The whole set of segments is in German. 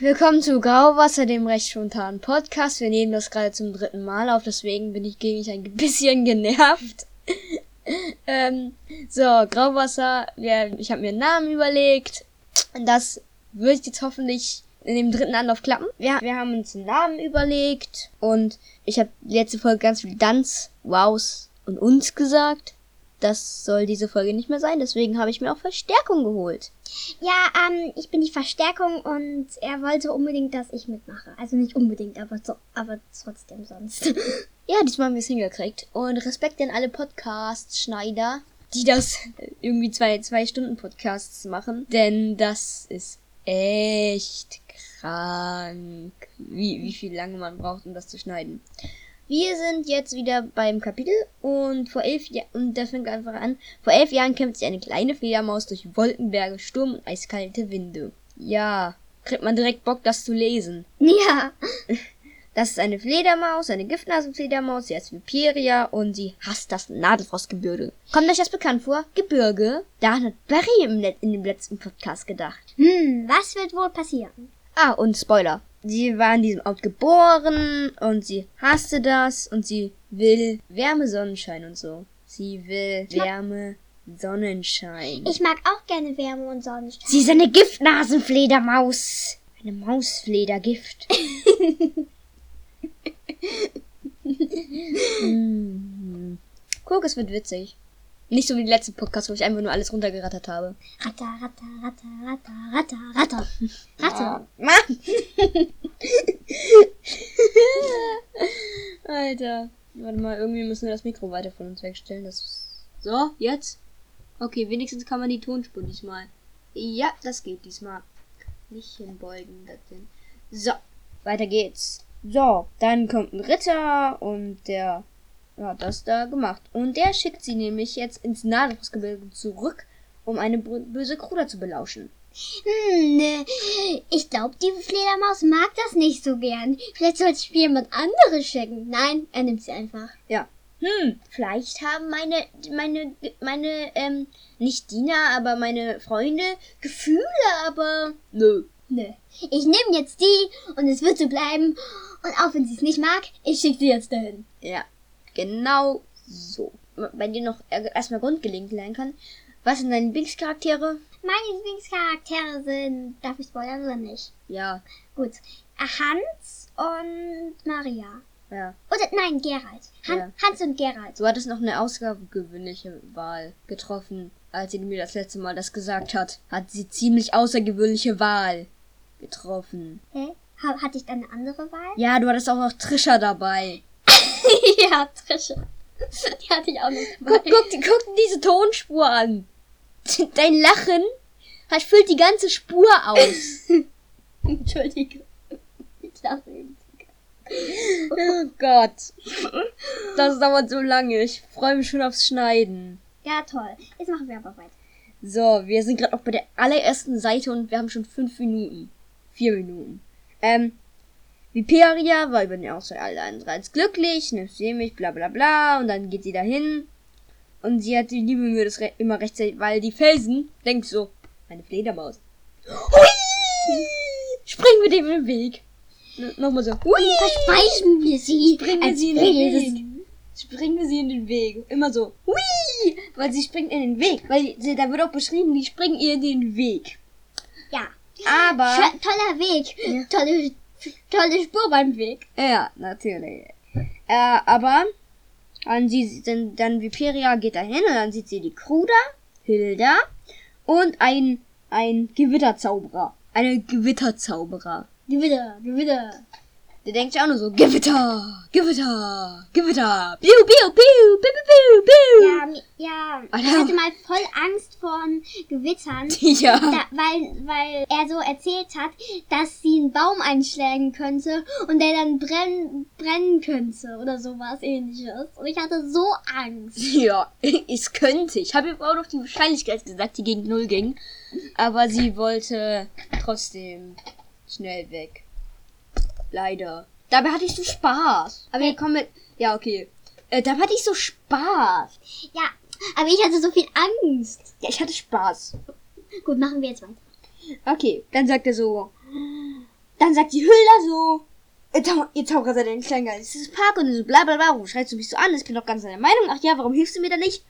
Willkommen zu Grauwasser, dem recht spontanen Podcast. Wir nehmen das gerade zum dritten Mal auf, deswegen bin ich gegen mich ein bisschen genervt. ähm, so, Grauwasser, ja, ich habe mir einen Namen überlegt. Das wird jetzt hoffentlich in dem dritten Anlauf klappen. Wir, wir haben uns einen Namen überlegt und ich habe letzte Folge ganz viel Danz, Wows und uns gesagt. Das soll diese Folge nicht mehr sein, deswegen habe ich mir auch Verstärkung geholt. Ja, ähm, ich bin die Verstärkung und er wollte unbedingt, dass ich mitmache. Also nicht unbedingt, aber, so, aber trotzdem sonst. Ja, diesmal haben wir es hingekriegt. Und Respekt an alle Podcast-Schneider, die das irgendwie zwei, zwei Stunden Podcasts machen. Denn das ist echt krank, wie, wie viel lange man braucht, um das zu schneiden. Wir sind jetzt wieder beim Kapitel und vor elf Jahren, und das fängt einfach an, vor elf Jahren kämpft sich eine kleine Fledermaus durch Wolkenberge, Sturm und eiskalte Winde. Ja, kriegt man direkt Bock, das zu lesen. Ja. Das ist eine Fledermaus, eine Giftnasenfledermaus, sie heißt Viperia und sie hasst das Nadelfrostgebirge. Kommt euch das bekannt vor? Gebirge? Da hat Barry im Let in dem letzten Podcast gedacht. Hm, was wird wohl passieren? Ah, und Spoiler. Sie war in diesem Ort geboren und sie hasste das und sie will Wärme, Sonnenschein und so. Sie will Wärme, Sonnenschein. Ich mag auch gerne Wärme und Sonnenschein. Sie ist eine Giftnasenfledermaus. Eine Mausfledergift. hm. Guck, es wird witzig. Nicht so wie die letzte Podcast, wo ich einfach nur alles runtergerattert habe. Ratter, ratter, ratter, ratter, ratter, ratter. Ratter. Mann! Alter. Warte mal, irgendwie müssen wir das Mikro weiter von uns wegstellen. Das so, jetzt? Okay, wenigstens kann man die Tonspur diesmal. Ja, das geht diesmal. Nicht hinbeugen, das denn. So, weiter geht's. So, dann kommt ein Ritter und der hat das da gemacht. Und der schickt sie nämlich jetzt ins Nadelfrostgebirge zurück, um eine böse Kruder zu belauschen. Hm, ne. Ich glaube, die Fledermaus mag das nicht so gern. Vielleicht sollte ich jemand anderes schicken. Nein, er nimmt sie einfach. Ja. Hm, vielleicht haben meine, meine, meine, ähm, nicht Diener, aber meine Freunde Gefühle, aber nö. Nö. Ich nehme jetzt die und es wird so bleiben. Und auch wenn sie es nicht mag, ich schicke sie jetzt dahin. Ja, genau so. Bei dir noch erstmal grundgelegt lernen kann. Was sind deine Lieblingscharaktere? Meine Lieblingscharaktere sind. Darf ich spoilern oder nicht? Ja. Gut. Hans und Maria. Ja. Oder nein, Gerald. Han Ja. Hans und Gerald. Du hattest noch eine außergewöhnliche Wahl getroffen, als sie mir das letzte Mal das gesagt hat. Hat sie ziemlich außergewöhnliche Wahl getroffen. Hä? Ha hatte ich dann eine andere Wahl? Ja, du hattest auch noch Trisha dabei. ja, Trische. Die hatte ich auch noch Guck, dabei. guck, guck dir diese Tonspur an. Dein Lachen hat füllt die ganze Spur aus. Entschuldige. Ich lache ihn. oh Gott. Das dauert so lange. Ich freue mich schon aufs Schneiden. Ja, toll. Jetzt machen wir aber weiter. So, wir sind gerade auch bei der allerersten Seite und wir haben schon fünf Minuten. Vier Minuten. Ähm, Viperia war über den Ausfall aller anderen glücklich, nimmt sie mich, bla bla bla, und dann geht sie dahin. Und sie hat die liebe Mühe, das re immer rechtzeitig, weil die Felsen, denkt so, eine Fledermaus. Hui! Springen wir dem in den Weg. N Nochmal so, hui! Verspeisen wir sie. Springen wir sie in den. Weg. Springen wir sie in den Weg. Immer so, hui! Weil sie springt in den Weg. Weil sie, da wird auch beschrieben, die springen ihr in den Weg. Ja. Aber. Toller Weg. Ja. Tolle, tolle Spur beim Weg. Ja, natürlich. Äh, aber dann, sie, dann, dann Viperia geht dahin und dann sieht sie die Kruder, Hilda und ein, ein Gewitterzauberer. Eine Gewitterzauberer. Gewitter, Gewitter. Der denkt sich auch nur so, Gewitter, Gewitter, Gewitter, piu, piu, piu, piu, piu, piu, Ja, ja. Ich hatte mal voll Angst vor Gewittern. Ja. Da, weil, weil er so erzählt hat, dass sie einen Baum einschlagen könnte und der dann brennen, brennen könnte oder sowas ähnliches. Und ich hatte so Angst. Ja, es könnte. Ich habe ihr auch noch die Wahrscheinlichkeit gesagt, die gegen Null ging. Aber sie wollte trotzdem schnell weg. Leider. Dabei hatte ich so Spaß. Aber wir kommen mit. Ja, okay. Äh, dabei hatte ich so Spaß. Ja, aber ich hatte so viel Angst. Ja, ich hatte Spaß. Gut, machen wir jetzt weiter. Okay, dann sagt er so. dann sagt die Hülda so, ihr, Zau ihr Zauberer seid ein kleiner geistes Park und so bla bla bla. Warum schreist du mich so an? Ich bin doch ganz deiner Meinung. Ach ja, warum hilfst du mir da nicht?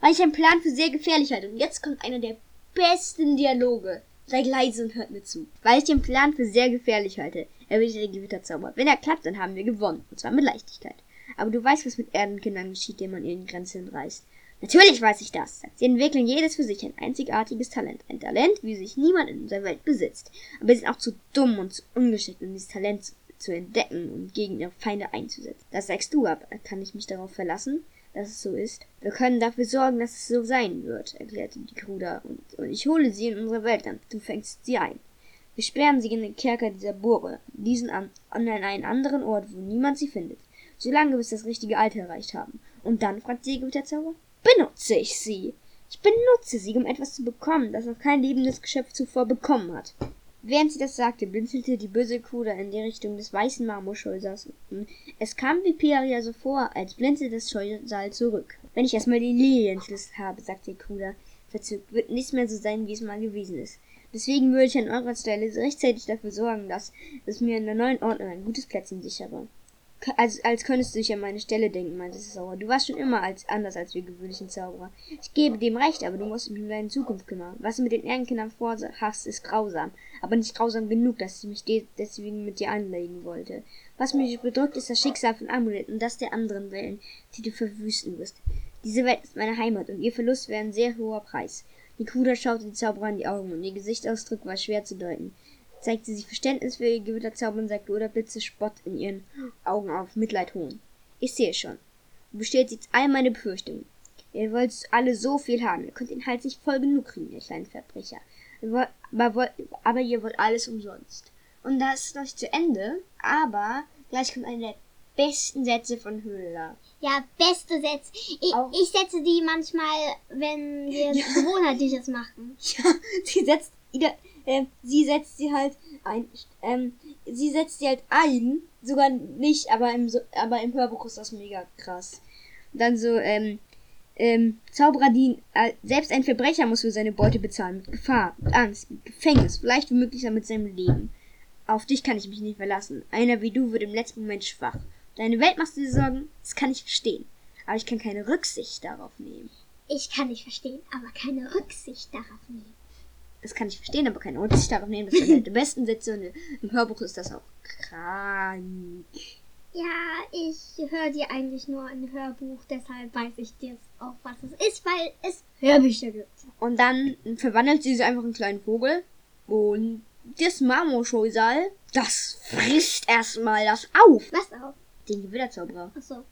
Weil ich einen Plan für sehr gefährlich halte. Und jetzt kommt einer der besten Dialoge. Seid leise und hört mir zu. Weil ich den Plan für sehr gefährlich halte, erwähnt den Gewitterzauber. Wenn er klappt, dann haben wir gewonnen. Und zwar mit Leichtigkeit. Aber du weißt, was mit Erdenkindern geschieht, denen man ihren Grenzen reißt. Natürlich weiß ich das. Sie entwickeln jedes für sich ein einzigartiges Talent. Ein Talent, wie sich niemand in unserer Welt besitzt. Aber sie sind auch zu dumm und zu ungeschickt, um dieses Talent zu, zu entdecken und gegen ihre Feinde einzusetzen. Das sagst du aber. Kann ich mich darauf verlassen, dass es so ist? Wir können dafür sorgen, dass es so sein wird, erklärte die Kruder. Und, und ich hole sie in unsere Welt an. Du fängst sie ein. Wir sperren sie in den Kerker dieser Burge, diesen an, an einen anderen Ort, wo niemand sie findet. Solange bis das richtige Alter erreicht haben. Und dann, fragt die Gewitterzauber, benutze ich sie. Ich benutze sie, um etwas zu bekommen, das noch kein lebendes Geschöpf zuvor bekommen hat. Während sie das sagte, blinzelte die böse Kuda in die Richtung des weißen Marmorscheusals. Es kam Viperia so vor, als blinzelte das Scheusal zurück. Wenn ich erstmal den Lilienschlüssel habe, sagte Kuda, verzückt, wird nichts mehr so sein, wie es mal gewesen ist. Deswegen würde ich an eurer Stelle rechtzeitig dafür sorgen, dass es mir in der neuen Ordnung ein gutes Plätzchen sichere. Als, als könntest du dich an meine Stelle denken, meinte Sauer. Du warst schon immer als, anders als wir gewöhnlichen Zauberer. Ich gebe dem recht, aber du musst dich um deine Zukunft kümmern. Was du mit den Ehrenkindern vorhast, ist grausam. Aber nicht grausam genug, dass ich mich deswegen mit dir anlegen wollte. Was mich bedrückt, ist das Schicksal von Amulett und das der anderen Wellen, die du verwüsten wirst. Diese Welt ist meine Heimat und ihr Verlust wäre ein sehr hoher Preis. Die Kuda schaute die Zauberer in die Augen und ihr Gesichtsausdruck war schwer zu deuten zeigte sie Verständnis für ihr Gewitterzauber und sagte oder Blitze Spott in ihren Augen auf, Mitleid hohn. Ich sehe schon. Du bestätigst all meine Befürchtungen. Ihr wollt alle so viel haben. Ihr könnt den Hals nicht voll genug kriegen, ihr kleinen Verbrecher. aber, aber ihr wollt alles umsonst. Und das ist noch nicht zu Ende, aber gleich kommt der besten Sätze von Höhler. Ja, beste Sätze. Ich, ich setze die manchmal, wenn wir ja. gewohnheitlich das machen. Ja, sie setzt äh, sie setzt sie halt ein, ähm, sie setzt sie halt ein, sogar nicht, aber im, aber im Hörbuch ist das mega krass. Dann so, ähm, ähm, Zauberer, die, äh, selbst ein Verbrecher muss für seine Beute bezahlen, mit Gefahr, mit Angst, mit Gefängnis, vielleicht womöglich mit seinem Leben. Auf dich kann ich mich nicht verlassen. Einer wie du wird im letzten Moment schwach. Deine Welt machst du dir Sorgen, das kann ich verstehen. Aber ich kann keine Rücksicht darauf nehmen. Ich kann nicht verstehen, aber keine Rücksicht darauf nehmen das kann ich verstehen, aber keine Rücksicht darauf nehmen. Das sind die besten Sätze und im Hörbuch ist das auch krank. Ja, ich höre dir eigentlich nur ein Hörbuch, deshalb weiß ich jetzt auch, was es ist, weil es Hörbücher gibt. Und dann verwandelt sie sich einfach in einen kleinen Vogel und das Marmorscheusal, das frisst erstmal das auf. Was auf? Den Gewitterzauberer. Ach so.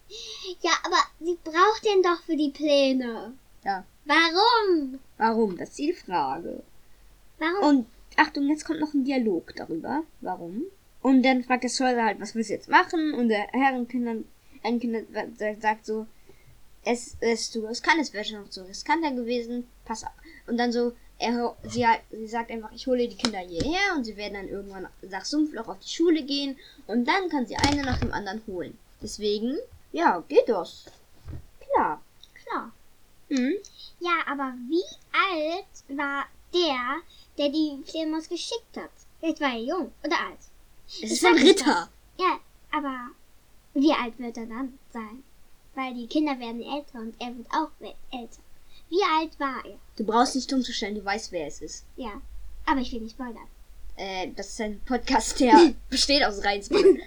Ja, aber sie braucht den doch für die Pläne. Ja. Warum? Warum? Das ist die Frage. Warum? Und Achtung, jetzt kommt noch ein Dialog darüber. Warum? Und dann fragt der Schröder halt, was willst du jetzt machen? Und der Herrenkinder, Herrenkinder sagt so, es ist zu riskant, es wäre schon noch zu riskanter gewesen, pass auf. Und dann so, er, sie, sie sagt einfach, ich hole die Kinder hierher und sie werden dann irgendwann nach Sumpfloch auf die Schule gehen und dann kann sie eine nach dem anderen holen. Deswegen, ja, geht das. Klar. Klar. Hm? Ja, aber wie alt war der, der die Fledermaus geschickt hat. Vielleicht war er jung oder alt. Es ist ein Ritter. Ja, aber wie alt wird er dann sein? Weil die Kinder werden älter und er wird auch älter. Wie alt war er? Du brauchst nicht umzustellen, du weißt, wer es ist. Ja, aber ich will nicht spoilern. Äh, das ist ein Podcast, der besteht aus Reinspoilern.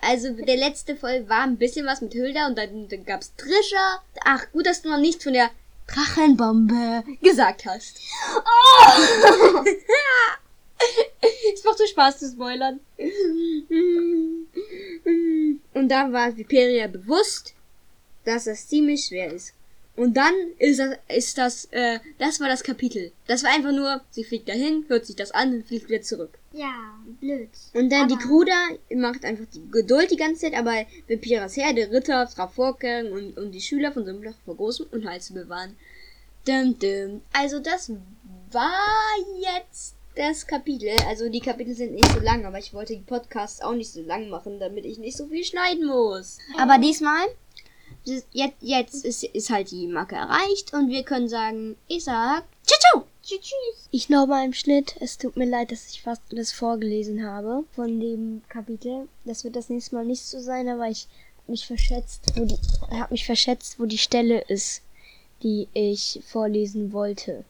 also der letzte Folge war ein bisschen was mit Hilda und dann, dann gab's Trisha. Ach, gut, dass du noch nichts von der Drachenbombe gesagt hast. Oh! es macht so Spaß zu spoilern. Und da war Viperia bewusst, dass das ziemlich schwer ist. Und dann ist das, ist das, äh, das war das Kapitel. Das war einfach nur, sie fliegt dahin, hört sich das an und fliegt wieder zurück. Ja, blöd. Und dann aber die da macht einfach die Geduld die ganze Zeit, aber Vampiras Herr, der Ritter, Frau Vorkehren und, und die Schüler von Sumpfloch vor großem Unheil zu bewahren. Dum, dum. Also das war jetzt das Kapitel. Also die Kapitel sind nicht so lang, aber ich wollte die Podcasts auch nicht so lang machen, damit ich nicht so viel schneiden muss. Aber diesmal jetzt, jetzt ist, ist halt die Marke erreicht und wir können sagen, ich sag, ciao, ciao! Tschüss. Ich nochmal im Schnitt. Es tut mir leid, dass ich fast alles vorgelesen habe von dem Kapitel. Das wird das nächste Mal nicht so sein, aber ich mich verschätzt, wo die, hab mich verschätzt, wo die Stelle ist, die ich vorlesen wollte.